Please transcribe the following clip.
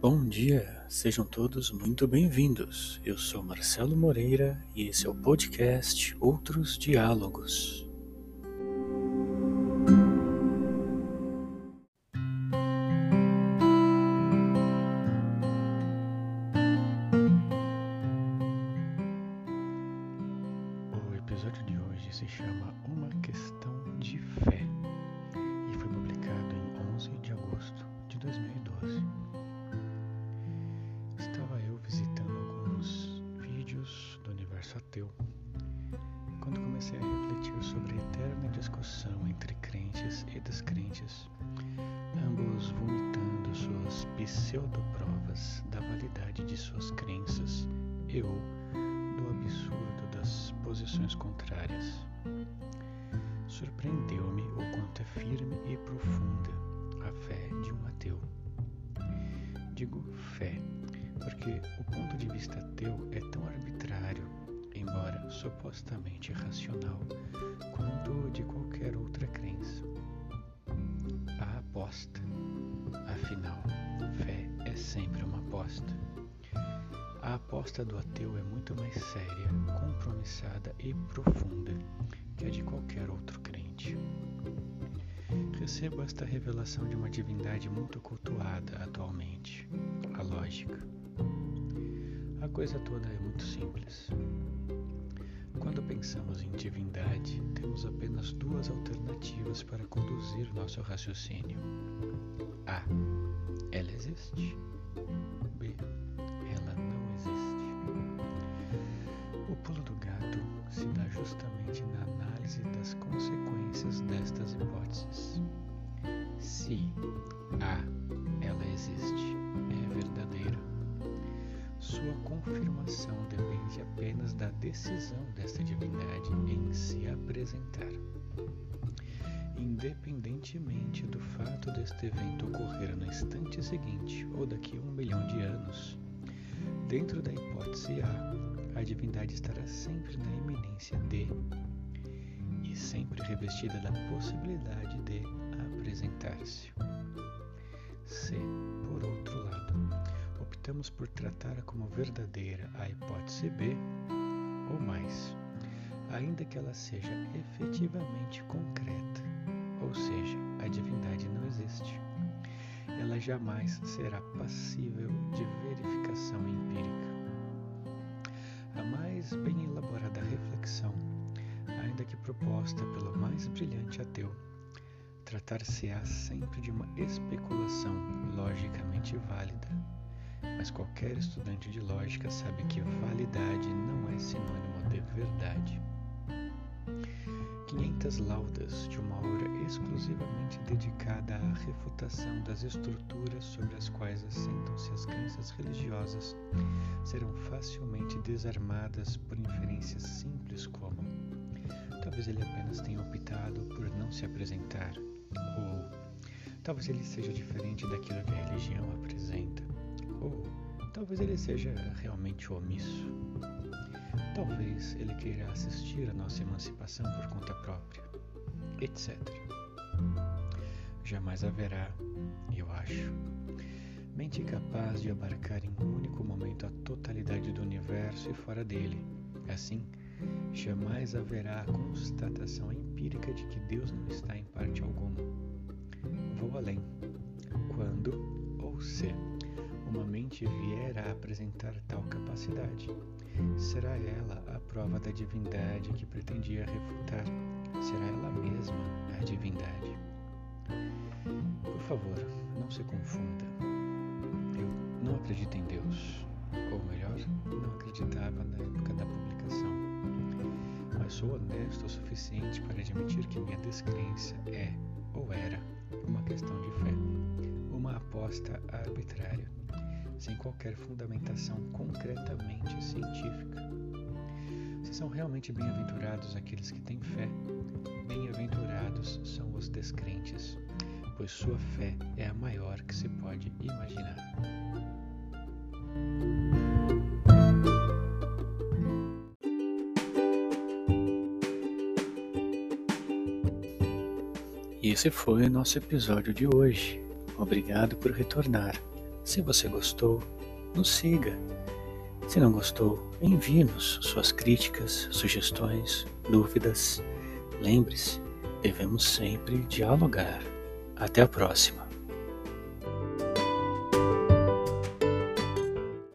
Bom dia, sejam todos muito bem-vindos. Eu sou Marcelo Moreira e esse é o podcast Outros Diálogos. Ateu quando comecei a refletir sobre a eterna discussão entre crentes e descrentes, ambos vomitando suas pseudoprovas da validade de suas crenças e ou do absurdo das posições contrárias. Surpreendeu-me o quanto é firme e profunda a fé de um ateu. Digo fé porque o ponto de vista ateu é tão arbitrário, supostamente racional, quanto de qualquer outra crença. A aposta. Afinal, fé é sempre uma aposta. A aposta do ateu é muito mais séria, compromissada e profunda que a de qualquer outro crente. Recebo esta revelação de uma divindade muito cultuada atualmente, a lógica. A coisa toda é muito simples. Pensamos em divindade, temos apenas duas alternativas para conduzir nosso raciocínio. A. Ela existe. B. Ela não existe. O pulo do gato se dá justamente na análise das consequências destas hipóteses. Apenas da decisão desta divindade em se apresentar. Independentemente do fato deste evento ocorrer no instante seguinte ou daqui a um milhão de anos, dentro da hipótese A, a divindade estará sempre na iminência de e sempre revestida da possibilidade de apresentar-se. Optamos por tratar como verdadeira a hipótese B ou mais, ainda que ela seja efetivamente concreta, ou seja, a divindade não existe. Ela jamais será passível de verificação empírica. A mais bem elaborada reflexão, ainda que proposta pelo mais brilhante ateu, tratar-se-á sempre de uma especulação logicamente válida. Mas qualquer estudante de lógica sabe que validade não é sinônimo de verdade. 500 laudas de uma obra exclusivamente dedicada à refutação das estruturas sobre as quais assentam-se as crenças religiosas serão facilmente desarmadas por inferências simples como talvez ele apenas tenha optado por não se apresentar ou talvez ele seja diferente daquilo que a religião apresenta ou talvez ele seja realmente omisso Talvez ele queira assistir à nossa emancipação por conta própria, etc. Jamais haverá, eu acho, mente capaz de abarcar em um único momento a totalidade do universo e fora dele. Assim, jamais haverá a constatação empírica de que Deus não está em parte alguma. Vou além. Quando ou se uma mente vier a apresentar tal capacidade, será ela a prova da divindade que pretendia refutar? Será ela mesma a divindade? Por favor, não se confunda. Eu não acredito em Deus, ou melhor, não acreditava na época da publicação. Mas sou honesto o suficiente para admitir que minha descrença é, ou era, uma questão de fé, uma aposta arbitrária sem qualquer fundamentação concretamente científica. Se são realmente bem-aventurados aqueles que têm fé, bem-aventurados são os descrentes, pois sua fé é a maior que se pode imaginar. E esse foi o nosso episódio de hoje. Obrigado por retornar. Se você gostou, nos siga. Se não gostou, envie-nos suas críticas, sugestões, dúvidas. Lembre-se, devemos sempre dialogar. Até a próxima!